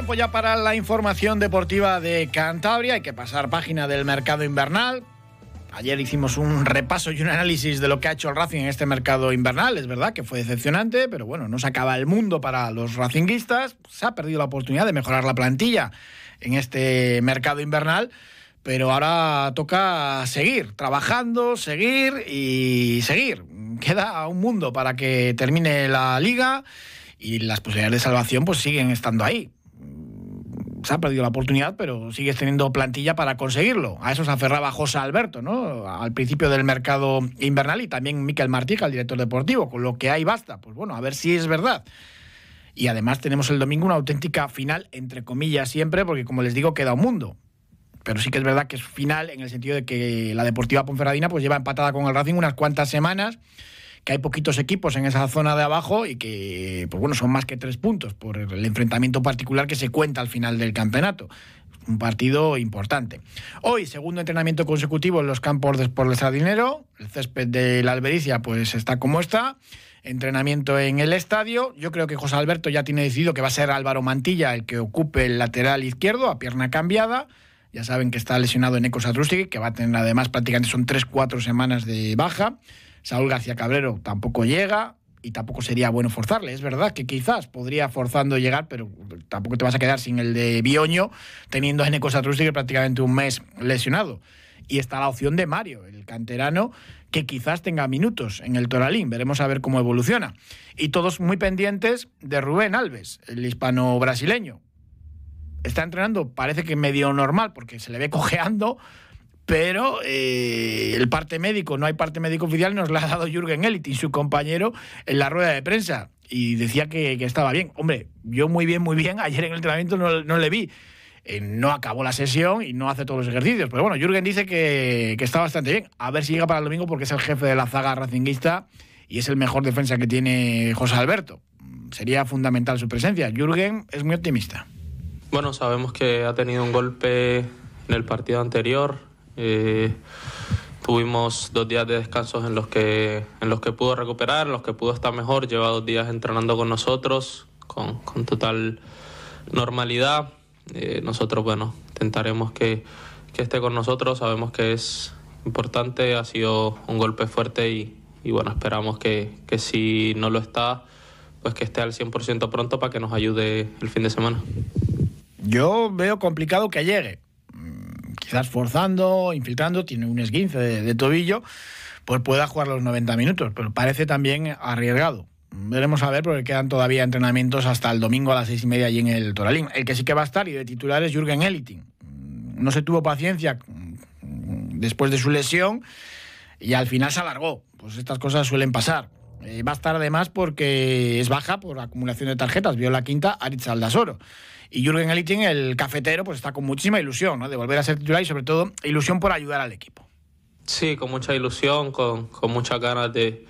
Tiempo ya para la información deportiva de Cantabria. Hay que pasar página del mercado invernal. Ayer hicimos un repaso y un análisis de lo que ha hecho el Racing en este mercado invernal. Es verdad que fue decepcionante, pero bueno, no se acaba el mundo para los racinguistas. Se ha perdido la oportunidad de mejorar la plantilla en este mercado invernal. Pero ahora toca seguir, trabajando, seguir y seguir. Queda un mundo para que termine la liga y las posibilidades de salvación pues siguen estando ahí. Se ha perdido la oportunidad, pero sigues teniendo plantilla para conseguirlo. A eso se aferraba José Alberto, ¿no? Al principio del mercado invernal y también Miquel Martica, el director deportivo. Con lo que hay basta. Pues bueno, a ver si es verdad. Y además tenemos el domingo una auténtica final, entre comillas, siempre, porque como les digo, queda un mundo. Pero sí que es verdad que es final en el sentido de que la Deportiva Ponferradina pues lleva empatada con el Racing unas cuantas semanas que hay poquitos equipos en esa zona de abajo y que, pues bueno, son más que tres puntos por el enfrentamiento particular que se cuenta al final del campeonato. Un partido importante. Hoy, segundo entrenamiento consecutivo en los campos de Sport Sardinero. El césped de la Albericia, pues está como está. Entrenamiento en el estadio. Yo creo que José Alberto ya tiene decidido que va a ser Álvaro Mantilla el que ocupe el lateral izquierdo a pierna cambiada. Ya saben que está lesionado en Ecos que va a tener además prácticamente son 3-4 semanas de baja. Saúl García Cabrero tampoco llega y tampoco sería bueno forzarle. Es verdad que quizás podría forzando llegar, pero tampoco te vas a quedar sin el de Bioño, teniendo a Eneco Satrústegui prácticamente un mes lesionado. Y está la opción de Mario, el canterano, que quizás tenga minutos en el Toralín. Veremos a ver cómo evoluciona. Y todos muy pendientes de Rubén Alves, el hispano-brasileño. Está entrenando, parece que medio normal, porque se le ve cojeando, pero eh, el parte médico, no hay parte médico oficial, nos la ha dado Jürgen y su compañero, en la rueda de prensa. Y decía que, estaba bien. Hombre, yo muy bien, muy bien. Ayer en el entrenamiento no, le vi. Eh, no acabó la sesión y no hace todos los ejercicios. Pero bueno, Jürgen dice que, está bastante bien. A ver si llega para el domingo porque es el jefe de la zaga racinguista y es el mejor defensa que tiene José Alberto. Sería fundamental su presencia. Jürgen es muy optimista. Bueno, sabemos que ha tenido un golpe en el partido anterior, eh, tuvimos dos días de descansos en los, que, en los que pudo recuperar, en los que pudo estar mejor. Lleva dos días entrenando con nosotros, con, con total normalidad. Eh, nosotros, bueno, intentaremos que, que, esté con nosotros. Sabemos que es importante, ha sido un golpe fuerte y, y bueno, esperamos que, que si no lo está, pues que esté al 100% pronto para que nos ayude el fin de semana. Yo veo complicado que llegue quizás forzando, infiltrando, tiene un esguince de, tobillo, pues pueda jugar los 90 minutos, pero parece también arriesgado. Veremos a ver, porque quedan todavía entrenamientos hasta el domingo a las seis y media allí en el Toralín. El que sí que va a estar y de titular es Jürgen Eliting. No se tuvo paciencia después de su lesión y al final se alargó. Pues estas cosas suelen pasar. Eh, va a estar además porque es baja por acumulación de tarjetas. Vio la quinta Aritz Aldasoro. Y Jürgen Eliting, el cafetero, pues está con muchísima ilusión ¿no? de volver a ser titular y sobre todo ilusión por ayudar al equipo. Sí, con mucha ilusión, con, con muchas ganas de,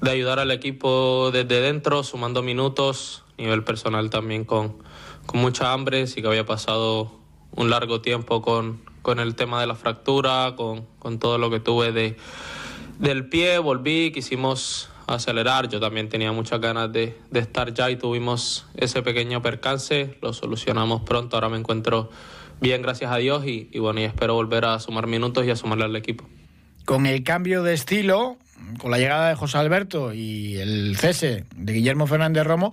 de, ayudar al equipo desde dentro, sumando minutos, nivel personal también con, con mucha hambre, sí que había pasado un largo tiempo con, con el tema de la fractura, con, con todo lo que tuve de, del pie, volví, quisimos acelerar. Yo también tenía muchas ganas de, estar ya y tuvimos ese pequeño percance, lo solucionamos pronto, ahora me encuentro bien, gracias a Dios, y, y bueno, y espero volver a sumar minutos y a sumarle al equipo. Con el cambio de estilo, con la llegada de José Alberto y el cese de Guillermo Fernández Romo,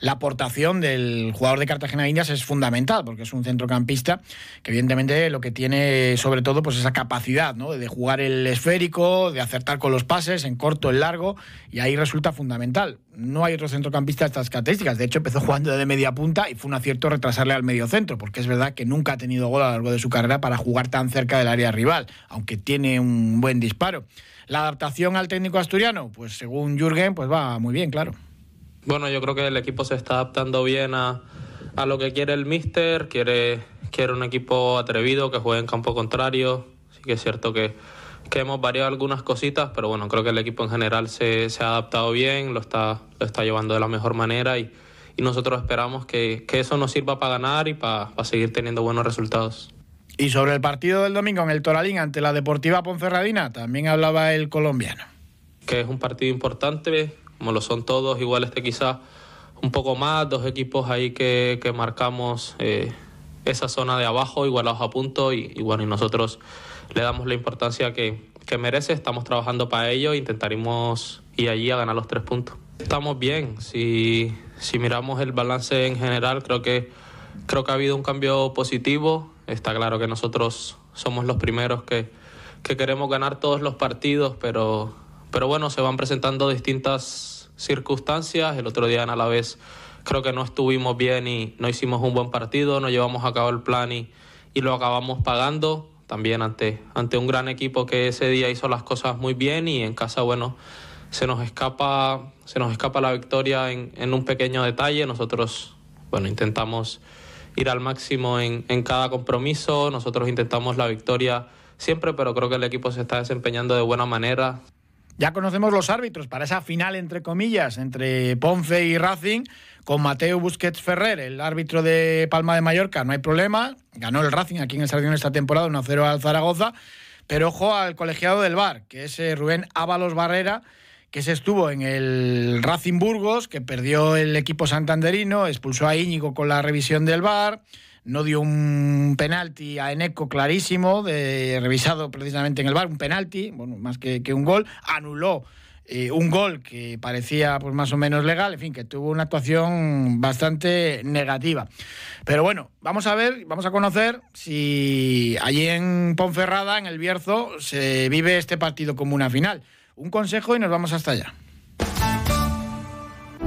la aportación del jugador de Cartagena Indias es fundamental, porque es un centrocampista que evidentemente lo que tiene sobre todo pues esa capacidad ¿no? de jugar el esférico, de acertar con los pases en corto, en largo, y ahí resulta fundamental. No hay otro centrocampista de estas características. De hecho, empezó jugando de media punta y fue un acierto retrasarle al medio centro, porque es verdad que nunca ha tenido gol a lo largo de su carrera para jugar tan cerca del área rival, aunque tiene un buen disparo. La adaptación al técnico asturiano, pues según Jürgen, pues va muy bien, claro. Bueno, yo creo que el equipo se está adaptando bien a, a lo que quiere el míster, quiere, quiere un equipo atrevido que juegue en campo contrario. Sí que es cierto que, que hemos variado algunas cositas, pero bueno, creo que el equipo en general se, se ha adaptado bien, lo está, lo está llevando de la mejor manera y, y nosotros esperamos que, que, eso nos sirva para ganar y para, para seguir teniendo buenos resultados. Y sobre el partido del domingo en el Toralín ante la Deportiva Ponferradina, también hablaba el colombiano. Que es un partido importante, como lo son todos, igual este quizás un poco más, dos equipos ahí que, que marcamos eh, esa zona de abajo, igualados a punto, y, y, bueno, y nosotros le damos la importancia que, que merece, estamos trabajando para ello, intentaremos ir allí a ganar los tres puntos. Estamos bien, si, si miramos el balance en general, creo que, creo que ha habido un cambio positivo, está claro que nosotros somos los primeros que, que queremos ganar todos los partidos, pero, pero bueno, se van presentando distintas circunstancias. El otro día en Alavés creo que no estuvimos bien y no hicimos un buen partido, no llevamos a cabo el plan y, y lo acabamos pagando también ante, ante un gran equipo que ese día hizo las cosas muy bien y en casa, bueno, se nos escapa, se nos escapa la victoria en, en un pequeño detalle. Nosotros, bueno, intentamos ir al máximo en, en cada compromiso, nosotros intentamos la victoria siempre, pero creo que el equipo se está desempeñando de buena manera. Ya conocemos los árbitros para esa final, entre comillas, entre Ponce y Racing, con Mateo Busquets Ferrer, el árbitro de Palma de Mallorca, no hay problema. Ganó el Racing aquí en el Sardión esta temporada 1-0 al Zaragoza. Pero ojo al colegiado del Bar, que es eh, Rubén Ábalos Barrera, que se estuvo en el Racing Burgos, que perdió el equipo santanderino, expulsó a Íñigo con la revisión del Bar no dio un penalti a Eneco clarísimo, de, revisado precisamente en el bar, un penalti, bueno, más que, que un gol, anuló eh, un gol que parecía pues más o menos legal, en fin, que tuvo una actuación bastante negativa. Pero bueno, vamos a ver, vamos a conocer si allí en Ponferrada, en el Bierzo, se vive este partido como una final. Un consejo y nos vamos hasta allá.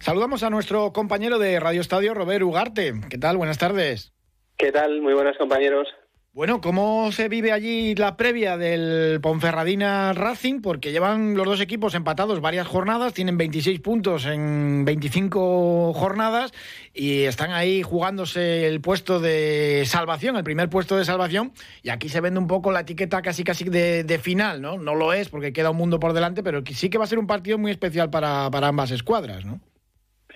Saludamos a nuestro compañero de Radio Estadio, Robert Ugarte. ¿Qué tal? Buenas tardes. ¿Qué tal? Muy buenas compañeros. Bueno, ¿cómo se vive allí la previa del Ponferradina Racing? Porque llevan los dos equipos empatados varias jornadas, tienen 26 puntos en 25 jornadas y están ahí jugándose el puesto de salvación, el primer puesto de salvación. Y aquí se vende un poco la etiqueta casi casi de, de final, ¿no? No lo es porque queda un mundo por delante, pero sí que va a ser un partido muy especial para, para ambas escuadras, ¿no?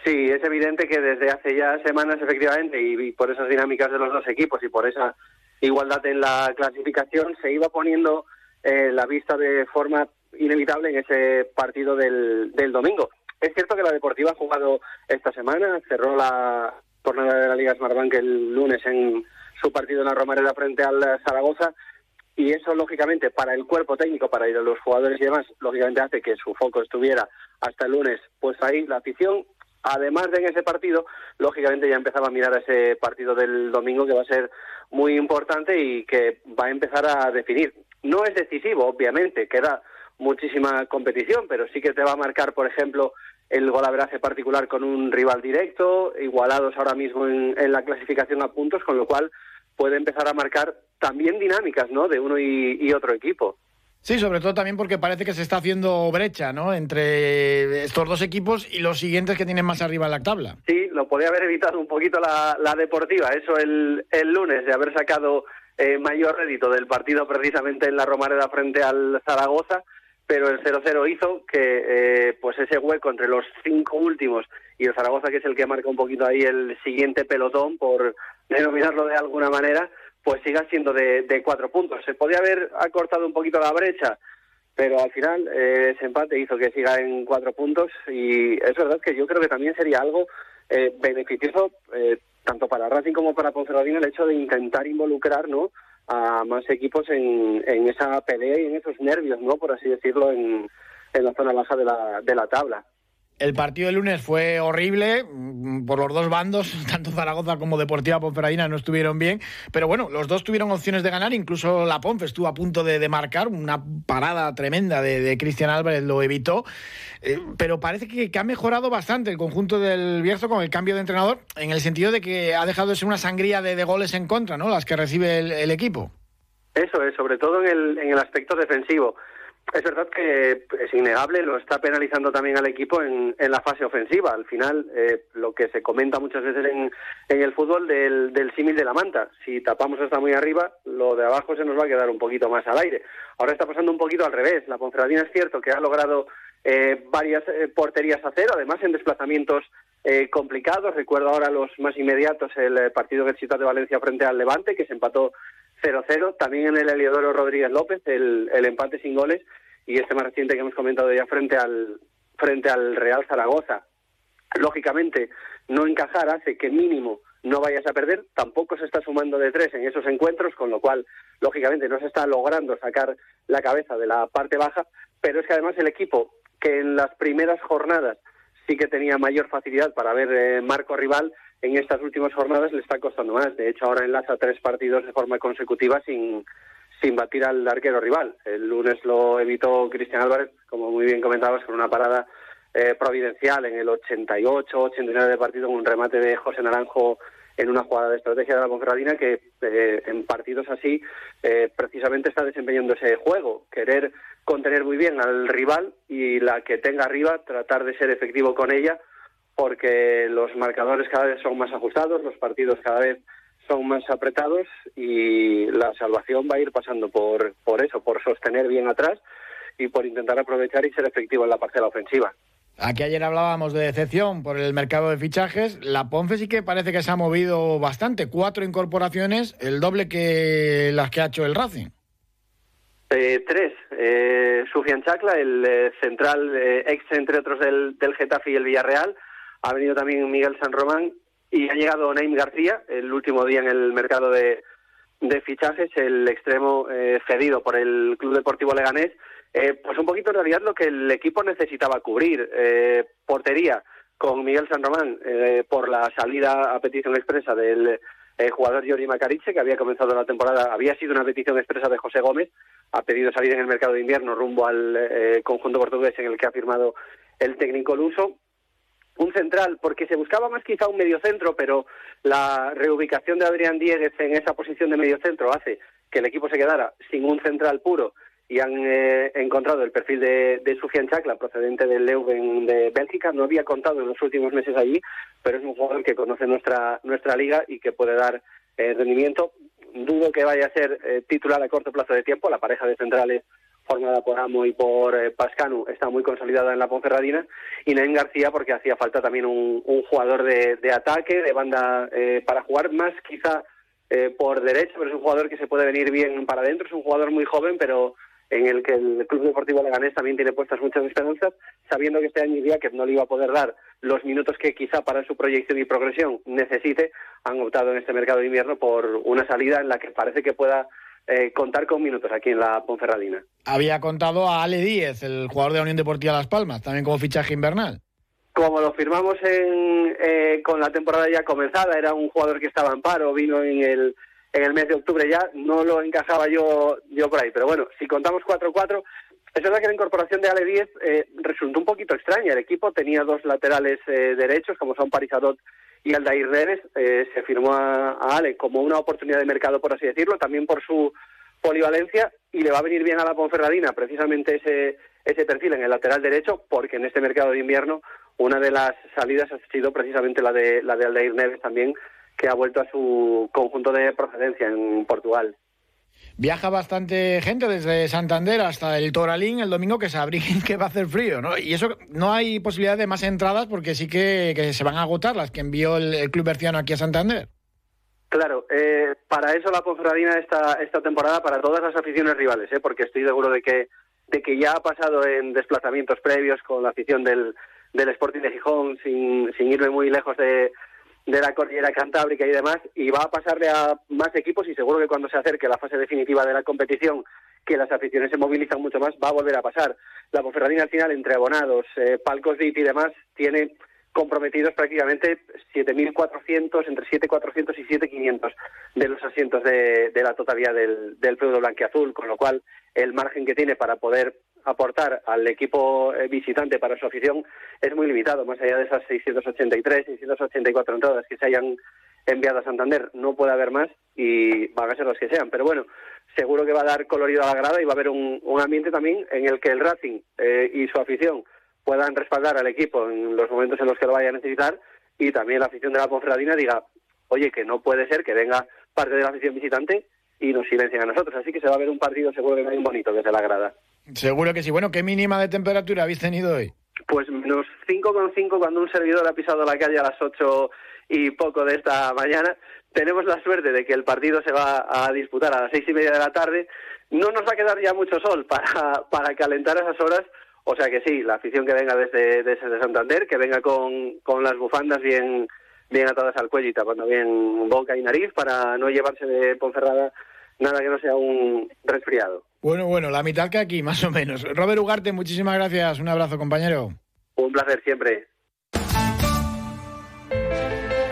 Sí, es evidente que desde hace ya semanas, efectivamente, y, por esas dinámicas de los dos equipos y por esa igualdad en la clasificación, se iba poniendo eh, la vista de forma inevitable en ese partido del, del domingo. Es cierto que la Deportiva ha jugado esta semana, cerró la jornada de la Liga Smartbank el lunes en su partido en la Romareda frente al Zaragoza, y eso lógicamente para el cuerpo técnico, para ir a los jugadores y demás, lógicamente hace que su foco estuviera hasta el lunes, pues ahí la afición además de en ese partido, lógicamente ya empezaba a mirar a ese partido del domingo que va a ser muy importante y que va a empezar a definir. No es decisivo, obviamente, queda muchísima competición, pero sí que te va a marcar, por ejemplo, el golaveraje particular con un rival directo, igualados ahora mismo en, en, la clasificación a puntos, con lo cual puede empezar a marcar también dinámicas, ¿no? De uno y, y otro equipo. Sí, sobre todo también porque parece que se está haciendo brecha, ¿no? Entre estos dos equipos y los siguientes que tienen más arriba en la tabla. Sí, lo podía haber evitado un poquito la, deportiva, eso el, el, lunes, de haber sacado eh, mayor rédito del partido precisamente en la Romareda frente al Zaragoza, pero el 0-0 hizo que eh, pues ese hueco entre los cinco últimos y el Zaragoza, que es el que marca un poquito ahí el siguiente pelotón, por denominarlo de alguna manera, pues siga siendo de, de, cuatro puntos. ¿Se podía haber acortado un poquito la brecha? pero al final eh, ese empate hizo que siga en cuatro puntos y es verdad que yo creo que también sería algo eh, beneficioso eh, tanto para Racing como para Ponferradina el hecho de intentar involucrar ¿no? a más equipos en, en esa pelea y en esos nervios, ¿no? por así decirlo, en, en la zona baja de la, de la tabla. El partido de lunes fue horrible mm, por los dos bandos, tanto Zaragoza como Deportiva Ponferradina no estuvieron bien, pero bueno, los dos tuvieron opciones de ganar, incluso la Ponfe estuvo a punto de, marcar, una parada tremenda de, Cristian Álvarez lo evitó, eh, pero parece que, ha mejorado bastante el conjunto del Bierzo con el cambio de entrenador, en el sentido de que ha dejado de ser una sangría de, goles en contra, ¿no? Las que recibe el, equipo. Eso es, sobre todo en el aspecto defensivo. Es verdad que es innegable, lo está penalizando también al equipo en, en la fase ofensiva. Al final, eh, lo que se comenta muchas veces en, en el fútbol del, del símil de la manta. Si tapamos hasta muy arriba, lo de abajo se nos va a quedar un poquito más al aire. Ahora está pasando un poquito al revés. La Ponferradina es cierto que ha logrado eh, varias eh, porterías a cero, además en desplazamientos complicados. Recuerdo ahora los más inmediatos, el partido de Ciudad de Valencia frente al Levante, que se empató 0-0. También en el Eliodoro Rodríguez López, el, el empate sin goles y este más reciente que hemos comentado ya frente al frente al Real Zaragoza. Lógicamente, no encajar hace que mínimo no vayas a perder, tampoco se está sumando de tres en esos encuentros, con lo cual, lógicamente, no se está logrando sacar la cabeza de la parte baja, pero es que además el equipo, que en las primeras jornadas sí que tenía mayor facilidad para ver eh, marco rival, en estas últimas jornadas le está costando más. De hecho, ahora enlaza tres partidos de forma consecutiva sin, sin batir al arquero rival. El lunes lo evitó Cristian Álvarez, como muy bien comentabas, con una parada eh, providencial en el 88, 89 de partido, con un remate de José Naranjo en una jugada de estrategia de la Ponferradina que eh, en partidos así eh, precisamente está desempeñando ese juego, querer contener muy bien al rival y la que tenga arriba tratar de ser efectivo con ella porque los marcadores cada vez son más ajustados, los partidos cada vez son más apretados y la salvación va a ir pasando por, por eso, por sostener bien atrás y por intentar aprovechar y ser efectivo en la parcela ofensiva. Aquí ayer hablábamos de decepción por el mercado de fichajes. La Ponce sí que parece que se ha movido bastante. Cuatro incorporaciones, el doble que las que ha hecho el Racing. Eh, tres. Eh, Sufian Chacla, el eh, central ex, entre otros, del, del Getafe y el Villarreal. Ha venido también Miguel San Román y ha llegado Naim García, el último día en el mercado de, fichajes, el extremo eh, cedido por el Club Deportivo Leganés. Eh, pues un poquito en realidad lo que el equipo necesitaba cubrir. Eh, portería con Miguel San Román por la salida a petición expresa del jugador Giorgi Macariche, que había comenzado la temporada, había sido una petición expresa de José Gómez, ha pedido salir en el mercado de invierno rumbo al conjunto portugués en el que ha firmado el técnico luso un central, porque se buscaba más quizá un mediocentro, pero la reubicación de Adrián Dieguez en esa posición de mediocentro hace que el equipo se quedara sin un central puro y han eh, encontrado el perfil de, de Sufian Chakla, procedente del Leuven de Bélgica. No había contado en los últimos meses allí, pero es un jugador que conoce nuestra, nuestra liga y que puede dar eh, rendimiento. Dudo que vaya a ser eh, titular a corto plazo de tiempo. La pareja de centrales formada por Amo y por eh, Pascanu, está muy consolidada en la Ponferradina, y Naim García porque hacía falta también un, jugador de, ataque, de banda eh, para jugar más quizá eh, por derecho, pero es un jugador que se puede venir bien para adentro, es un jugador muy joven, pero en el que el Club Deportivo Leganés también tiene puestas muchas esperanzas, sabiendo que este año que no le iba a poder dar los minutos que quizá para su proyección y progresión necesite, han optado en este mercado de invierno por una salida en la que parece que pueda eh, contar con minutos aquí en la Ponferradina. Había contado a Ale Díez, el jugador de la Unión Deportiva Las Palmas, también como fichaje invernal. Como lo firmamos en, eh, con la temporada ya comenzada, era un jugador que estaba en paro, vino en el, en el mes de octubre ya, no lo encajaba yo, yo por ahí. Pero bueno, si contamos 4-4, es verdad que la incorporación de Ale Díez eh, resultó un poquito extraña. El equipo tenía dos laterales derechos, como son Parizadot y Aldair Reves eh, se firmó a, Ale como una oportunidad de mercado, por así decirlo, también por su polivalencia y le va a venir bien a la Ponferradina precisamente ese, ese perfil en el lateral derecho porque en este mercado de invierno una de las salidas ha sido precisamente la de, la de Aldair Neves también que ha vuelto a su conjunto de procedencia en Portugal. Viaja bastante gente desde Santander hasta el Toralín el domingo que se abriguen que va a hacer frío, ¿no? Y eso no hay posibilidad de más entradas porque sí que, se van a agotar las que envió el, club berciano aquí a Santander. Claro, eh, para eso la Ponferradina esta, esta temporada, para todas las aficiones rivales, ¿eh? porque estoy seguro de que de que ya ha pasado en desplazamientos previos con la afición del, del Sporting de Gijón, sin, sin irme muy lejos de, de la cordillera cantábrica y demás, y va a pasarle a más equipos y seguro que cuando se acerque la fase definitiva de la competición, que las aficiones se movilizan mucho más, va a volver a pasar. La Ponferradina al final, entre abonados, eh, palcos VIP y demás, tiene comprometidos prácticamente 7.400, entre 7.400 y 7.500 de los asientos de, de la totalidad del, del feudo blanqueazul, con lo cual el margen que tiene para poder aportar al equipo eh, visitante para su afición es muy limitado, más allá de esas 683, 684 entradas que se hayan enviado a Santander, no puede haber más y van a ser las que sean, pero bueno, seguro que va a dar colorido a la grada y va a haber un, ambiente también en el que el Racing eh, y su afición puedan respaldar al equipo en los momentos en los que lo vaya a necesitar y también la afición de la Ponferradina diga, oye, que no puede ser que venga parte de la afición visitante y nos silencien a nosotros. Así que se va a ver un partido seguro que muy bonito desde la grada. Seguro que sí. Bueno, ¿qué mínima de temperatura habéis tenido hoy? Pues menos 5,5 cuando un servidor ha pisado la calle a las 8 y poco de esta mañana. Tenemos la suerte de que el partido se va a disputar a las seis y media de la tarde. No nos va a quedar ya mucho sol para, para calentar esas horas. O sea que sí, la afición que venga desde, desde Santander, que venga con, con las bufandas bien, bien atadas al cuello y tapando bien boca y nariz para no llevarse de Ponferrada nada que no sea un resfriado. Bueno, bueno, la mitad que aquí, más o menos. Robert Ugarte, muchísimas gracias. Un abrazo, compañero. Un placer siempre.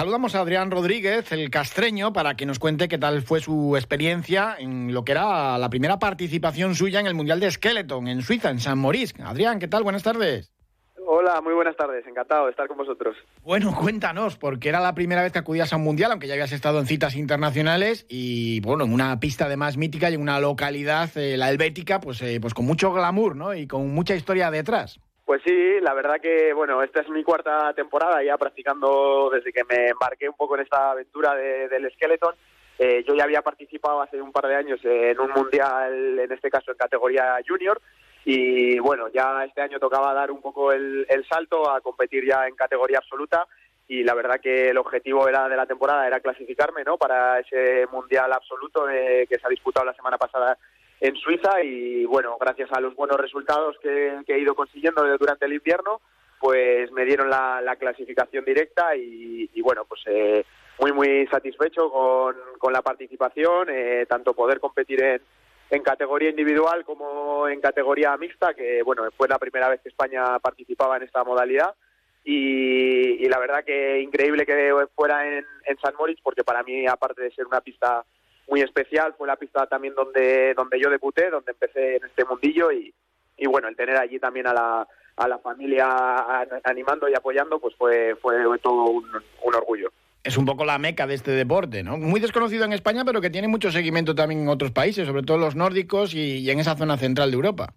Saludamos a Adrián Rodríguez, el castreño, para que nos cuente qué tal fue su experiencia en lo que era la primera participación suya en el Mundial de Skeleton en Suiza, en San Maurice. Adrián, ¿qué tal? Buenas tardes. Hola, muy buenas tardes, encantado de estar con vosotros. Bueno, cuéntanos, porque era la primera vez que acudías a un mundial, aunque ya habías estado en citas internacionales y, bueno, en una pista además mítica y en una localidad, eh, la helvética, pues, eh, pues con mucho glamour, ¿no? Y con mucha historia detrás. Pues sí, la verdad que, bueno, esta es mi cuarta temporada ya practicando desde que me embarqué un poco en esta aventura del Skeleton. Eh, yo ya había participado hace un par de años en un mundial, en este caso en categoría junior, y bueno, ya este año tocaba dar un poco el, salto a competir ya en categoría absoluta y la verdad que el objetivo era de la temporada era clasificarme no para ese mundial absoluto eh, que se ha disputado la semana pasada en Suiza y bueno, gracias a los buenos resultados que, he ido consiguiendo durante el invierno, pues me dieron la, clasificación directa y, bueno, pues eh, muy muy satisfecho con, la participación, eh, tanto poder competir en, en categoría individual como en categoría mixta, que bueno, fue la primera vez que España participaba en esta modalidad. Y, la verdad que increíble que fuera en, en San Moritz, porque para mí, aparte de ser una pista muy especial. Fue la pista también donde, donde yo debuté, donde empecé en este mundillo y, y bueno, el tener allí también a la, a la familia animando y apoyando, pues fue, fue todo un, orgullo. Es un poco la meca de este deporte, ¿no? Muy desconocido en España, pero que tiene mucho seguimiento también en otros países, sobre todo los nórdicos y, en esa zona central de Europa.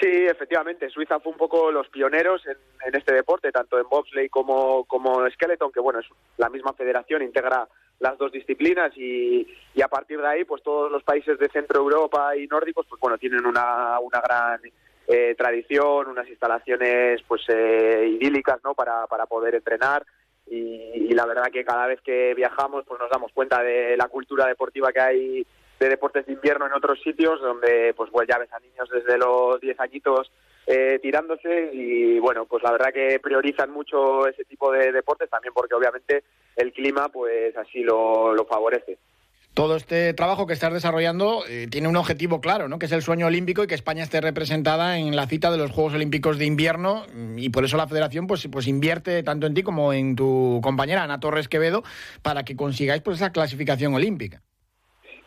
Sí, efectivamente. Suiza fue un poco los pioneros en, en este deporte, tanto en bobsleigh como, como skeleton, que bueno, es la misma federación, integra las dos disciplinas y, y, a partir de ahí pues todos los países de Centro Europa y nórdicos pues bueno tienen una, una gran eh, tradición unas instalaciones pues eh, idílicas no para, para poder entrenar y, la verdad que cada vez que viajamos pues nos damos cuenta de la cultura deportiva que hay de deportes de invierno en otros sitios donde pues, pues ya ves a niños desde los 10 añitos eh, tirándose y bueno, pues la verdad que priorizan mucho ese tipo de deportes también porque obviamente el clima pues así lo, favorece. Todo este trabajo que estás desarrollando eh, tiene un objetivo claro, ¿no? que es el sueño olímpico y que España esté representada en la cita de los Juegos Olímpicos de invierno y por eso la Federación pues, pues invierte tanto en ti como en tu compañera Ana Torres Quevedo para que consigáis pues esa clasificación olímpica.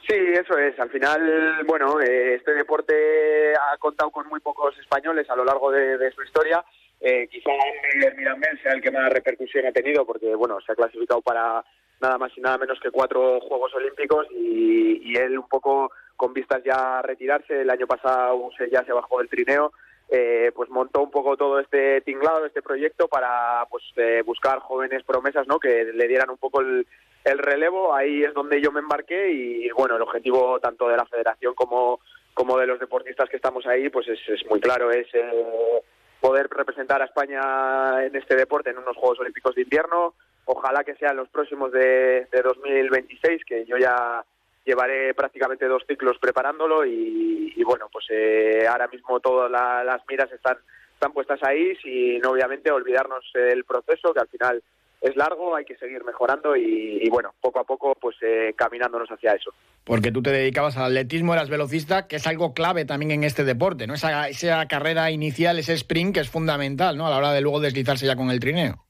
Sí, eso es. Al final, bueno, eh, este deporte ha contado con muy pocos españoles a lo largo de, su historia. Eh, quizá el Mirambel sea el que más repercusión ha tenido porque, bueno, se ha clasificado para nada más y nada menos que cuatro Juegos Olímpicos y, él un poco con vistas ya a retirarse. El año pasado ya se bajó del trineo. Eh, pues montó un poco todo este tinglado, este proyecto para pues eh, buscar jóvenes promesas, ¿no? Que le dieran un poco el, el relevo. Ahí es donde yo me embarqué y bueno, el objetivo tanto de la Federación como como de los deportistas que estamos ahí, pues es, es muy claro, es eh, poder representar a España en este deporte en unos Juegos Olímpicos de invierno. Ojalá que sean los próximos de, de 2026, que yo ya llevaré prácticamente dos ciclos preparándolo y, bueno, pues eh, ahora mismo todas las miras están, están puestas ahí sin obviamente olvidarnos del proceso, que al final es largo, hay que seguir mejorando y, bueno, poco a poco pues eh, caminándonos hacia eso. Porque tú te dedicabas al atletismo, eras velocista, que es algo clave también en este deporte, ¿no? Esa, esa carrera inicial, ese sprint que es fundamental, ¿no? A la hora de luego deslizarse ya con el trineo.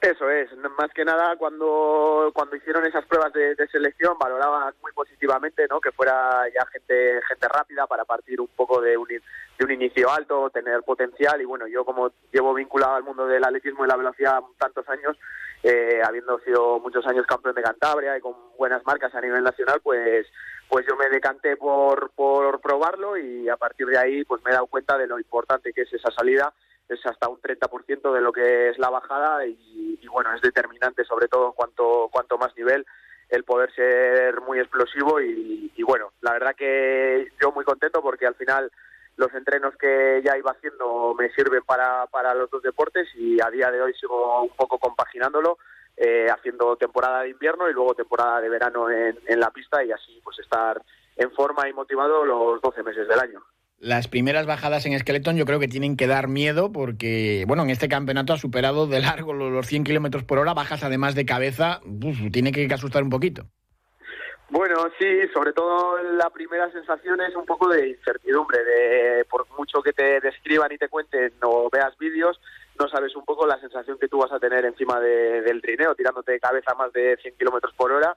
Eso es, más que nada cuando cuando hicieron esas pruebas de, selección valoraban muy positivamente, ¿no? Que fuera ya gente gente rápida para partir un poco de un de un inicio alto, tener potencial y bueno, yo como llevo vinculado al mundo del atletismo y la velocidad tantos años, eh, habiendo sido muchos años campeón de Cantabria y con buenas marcas a nivel nacional, pues pues yo me decanté por por probarlo y a partir de ahí pues me he dado cuenta de lo importante que es esa salida es hasta un 30% de lo que es la bajada y, bueno, es determinante sobre todo cuanto, cuanto más nivel el poder ser muy explosivo y, bueno, la verdad que yo muy contento porque al final los entrenos que ya iba haciendo me sirven para, para los dos deportes y a día de hoy sigo un poco compaginándolo, eh, haciendo temporada de invierno y luego temporada de verano en, en la pista y así pues estar en forma y motivado los 12 meses del año las primeras bajadas en Skeleton yo creo que tienen que dar miedo porque, bueno, en este campeonato ha superado de largo los 100 kilómetros por hora, bajas además de cabeza, tiene que asustar un poquito. Bueno, sí, sobre todo la primera sensación es un poco de incertidumbre, de por mucho que te describan y te cuenten o veas vídeos, no sabes un poco la sensación que tú vas a tener encima del trineo, tirándote de cabeza más de 100 kilómetros por hora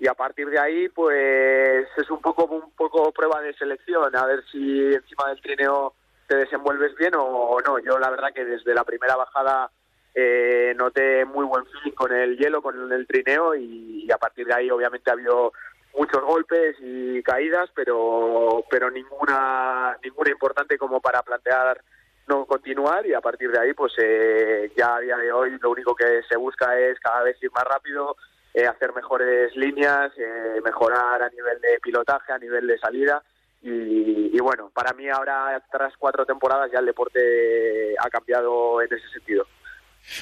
y a partir de ahí pues es un poco un poco prueba de selección a ver si encima del trineo te desenvuelves bien o, no. Yo la verdad que desde la primera bajada eh, noté muy buen feeling con el hielo con el trineo y, a partir de ahí obviamente ha habido muchos golpes y caídas pero pero ninguna ninguna importante como para plantear no continuar y a partir de ahí pues eh, ya a día de hoy lo único que se busca es cada vez ir más rápido eh, hacer mejores líneas, eh, mejorar a nivel de pilotaje, a nivel de salida. Y, bueno, para mí ahora, tras cuatro temporadas, ya el deporte ha cambiado en ese sentido.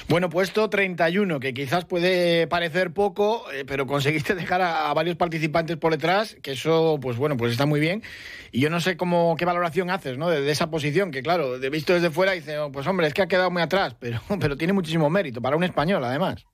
Bueno, puesto 31, que quizás puede parecer poco, eh, pero conseguiste dejar a, varios participantes por detrás, que eso, pues bueno, pues está muy bien. Y yo no sé cómo, qué valoración haces, ¿no? De, esa posición, que claro, de visto desde fuera, dice, oh, pues hombre, es que ha quedado muy atrás, pero, pero tiene muchísimo mérito para un español, además.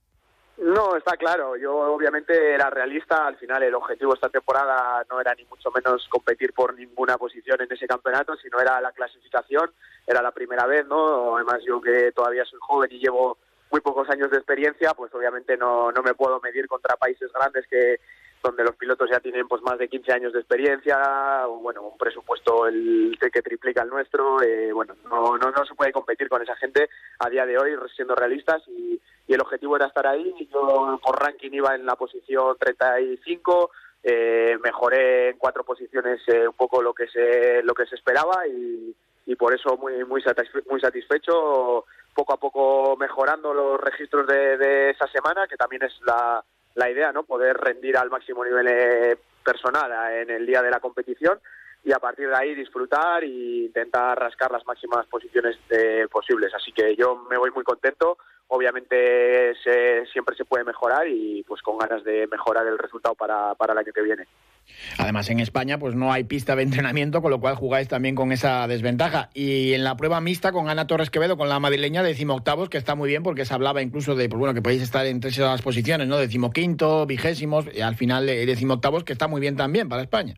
No, está claro. Yo obviamente era realista. Al final el objetivo esta temporada no era ni mucho menos competir por ninguna posición en ese campeonato, sino era la clasificación. Era la primera vez, ¿no? Además yo que todavía soy joven y llevo muy pocos años de experiencia, pues obviamente no, no me puedo medir contra países grandes que donde los pilotos ya tienen pues más de 15 años de experiencia, bueno, un presupuesto el que triplica el nuestro, eh, bueno, no, no, no se puede competir con esa gente a día de hoy, siendo realistas, y, el objetivo era estar ahí, yo por ranking iba en la posición 35, eh, mejoré en cuatro posiciones eh, un poco lo que se, lo que se esperaba y, y por eso muy, muy, muy satisfecho, poco a poco mejorando los registros de, de esa semana, que también es la la idea, ¿no? Poder rendir al máximo nivel eh, personal eh, en el día de la competición y a partir de ahí disfrutar e intentar rascar las máximas posiciones eh, posibles. Así que yo me voy muy contento. Obviamente siempre se puede mejorar y pues con ganas de mejorar el resultado para, para el año que viene. Además, en España pues no hay pista de entrenamiento, con lo cual jugáis también con esa desventaja. Y en la prueba mixta con Ana Torres Quevedo, con la madrileña, decimoctavos, que está muy bien porque se hablaba incluso de pues, bueno que podéis estar entre esas posiciones, ¿no? Decimoquinto, vigésimos, y al final eh, decimoctavos, que está muy bien también para España.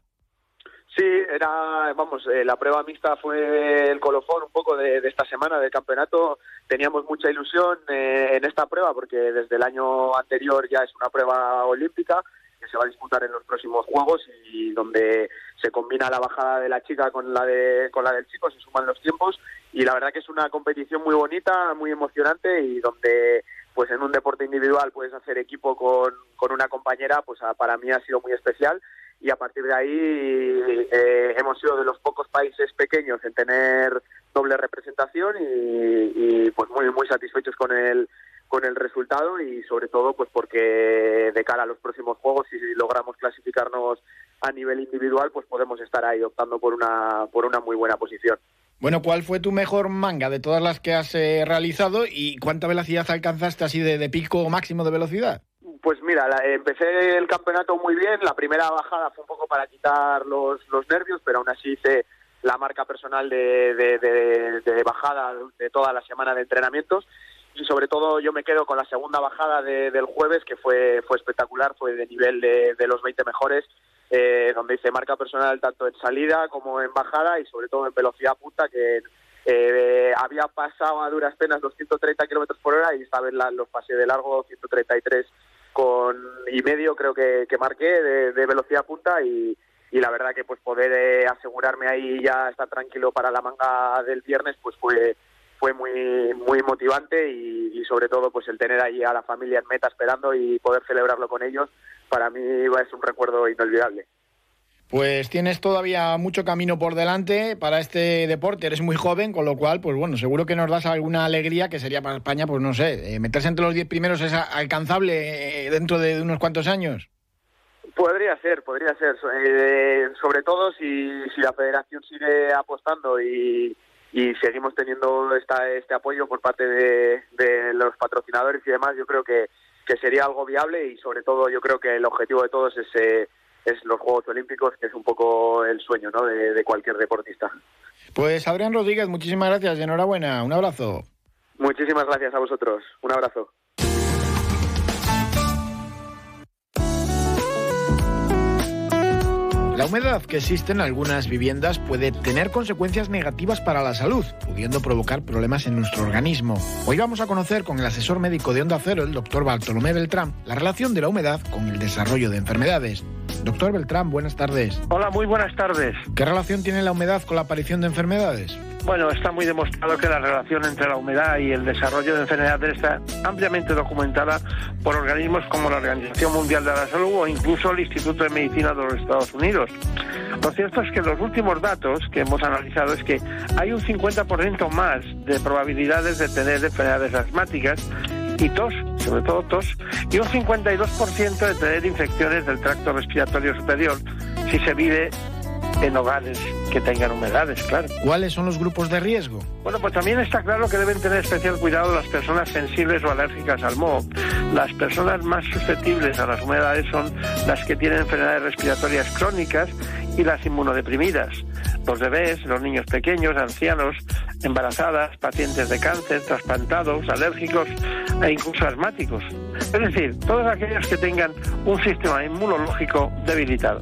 Sí, era, vamos, eh, la prueba mixta fue el colofón un poco de, esta semana del campeonato. Teníamos mucha ilusión eh, en esta prueba porque desde el año anterior ya es una prueba olímpica que se va a disputar en los próximos juegos y donde se combina la bajada de la chica con la de con la del chico, se suman los tiempos y la verdad que es una competición muy bonita, muy emocionante y donde pues en un deporte individual puedes hacer equipo con, con una compañera, pues para mí ha sido muy especial y a partir de ahí eh, hemos sido de los pocos países pequeños en tener doble representación y, pues muy muy satisfechos con el con el resultado y sobre todo pues porque de cara a los próximos juegos si logramos clasificarnos a nivel individual pues podemos estar ahí optando por una por una muy buena posición. Bueno, ¿cuál fue tu mejor manga de todas las que has eh, realizado y cuánta velocidad alcanzaste así de, de pico máximo de velocidad? Pues mira, empecé el campeonato muy bien. La primera bajada fue un poco para quitar los, los nervios, pero aún así hice la marca personal de, de, bajada de toda la semana de entrenamientos. Y sobre todo yo me quedo con la segunda bajada del jueves, que fue, fue espectacular, fue de nivel de, los 20 mejores, eh, donde hice marca personal tanto en salida como en bajada y sobre todo en velocidad punta, que eh, había pasado a duras penas los 130 kilómetros por hora y esta vez los pasé de largo, 133 con y medio creo que, que marqué de, velocidad punta y, y, la verdad que pues poder eh, asegurarme ahí ya estar tranquilo para la manga del viernes pues fue fue muy muy motivante y, sobre todo pues el tener ahí a la familia en meta esperando y poder celebrarlo con ellos para mí es un recuerdo inolvidable. Pues tienes todavía mucho camino por delante para este deporte, eres muy joven, con lo cual, pues bueno, seguro que nos das alguna alegría que sería para España, pues no sé, eh, meterse entre los 10 primeros es alcanzable eh, dentro de unos cuantos años. Podría ser, podría ser, eh, sobre todo si, si la federación sigue apostando y, seguimos teniendo esta, este apoyo por parte de, de los patrocinadores y demás, yo creo que, que sería algo viable y sobre todo yo creo que el objetivo de todos es es los Juegos Olímpicos, que es un poco el sueño ¿no? de, cualquier deportista. Pues Adrián Rodríguez, muchísimas gracias y enhorabuena. Un abrazo. Muchísimas gracias a vosotros. Un abrazo. La humedad que existe en algunas viviendas puede tener consecuencias negativas para la salud, pudiendo provocar problemas en nuestro organismo. Hoy vamos a conocer con el asesor médico de Onda Cero, el doctor Bartolomé Beltrán, la relación de la humedad con el desarrollo de enfermedades. Doctor Beltrán, buenas tardes. Hola, muy buenas tardes. ¿Qué relación tiene la humedad con la aparición de enfermedades? Bueno, está muy demostrado que la relación entre la humedad y el desarrollo de enfermedades está ampliamente documentada por organismos como la Organización Mundial de la Salud o incluso el Instituto de Medicina de los Estados Unidos. Lo cierto es que los últimos datos que hemos analizado es que hay un 50% más de probabilidades de tener enfermedades asmáticas y tos, sobre todo tos, y un 52% de tener infecciones del tracto respiratorio superior si se vive en hogares que tengan humedades, claro. ¿Cuáles son los grupos de riesgo? Bueno, pues también está claro que deben tener especial cuidado las personas sensibles o alérgicas al moho. Las personas más susceptibles a las humedades son las que tienen enfermedades respiratorias crónicas y las inmunodeprimidas. Los bebés, los niños pequeños, ancianos, embarazadas, pacientes de cáncer, trasplantados, alérgicos e incluso asmáticos. Es decir, todos aquellos que tengan un sistema inmunológico debilitado.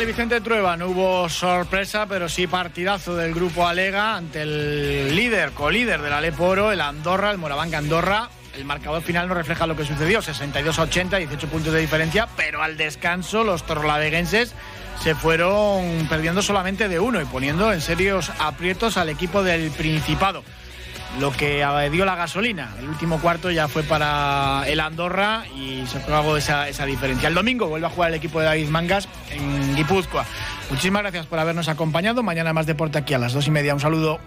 el Vicente Trueba no hubo sorpresa, pero sí partidazo del grupo Alega ante el líder, co-líder del Aleporo, el Andorra, el Morabanca Andorra. El marcador final no refleja lo que sucedió, 62 a 80, 18 puntos de diferencia, pero al descanso los torrolaveguenses se fueron perdiendo solamente de uno y poniendo en serios aprietos al equipo del Principado lo que dio la gasolina. El último cuarto ya fue para el Andorra y se fue esa, esa diferencia. El domingo vuelve a jugar el equipo de David Mangas en Guipúzcoa. Muchísimas gracias por habernos acompañado. Mañana más deporte aquí a las dos y media. Un saludo.